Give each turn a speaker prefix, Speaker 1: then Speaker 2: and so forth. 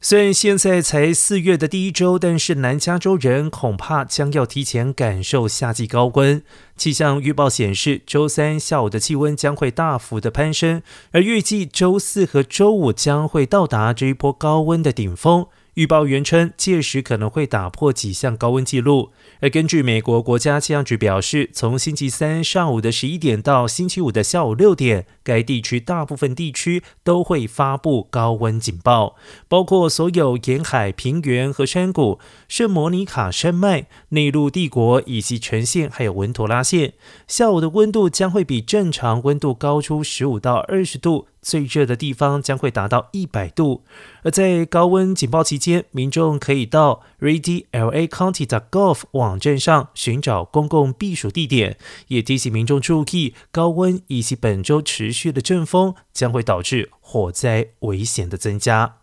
Speaker 1: 虽然现在才四月的第一周，但是南加州人恐怕将要提前感受夏季高温。气象预报显示，周三下午的气温将会大幅的攀升，而预计周四和周五将会到达这一波高温的顶峰。预报员称，届时可能会打破几项高温记录。而根据美国国家气象局表示，从星期三上午的十一点到星期五的下午六点，该地区大部分地区都会发布高温警报，包括所有沿海平原和山谷、圣莫尼卡山脉、内陆帝国以及全县，还有文图拉县。下午的温度将会比正常温度高出十五到二十度。最热的地方将会达到一百度，而在高温警报期间，民众可以到 Ready LA County 的 Gulf 网站上寻找公共避暑地点，也提醒民众注意高温以及本周持续的阵风将会导致火灾危险的增加。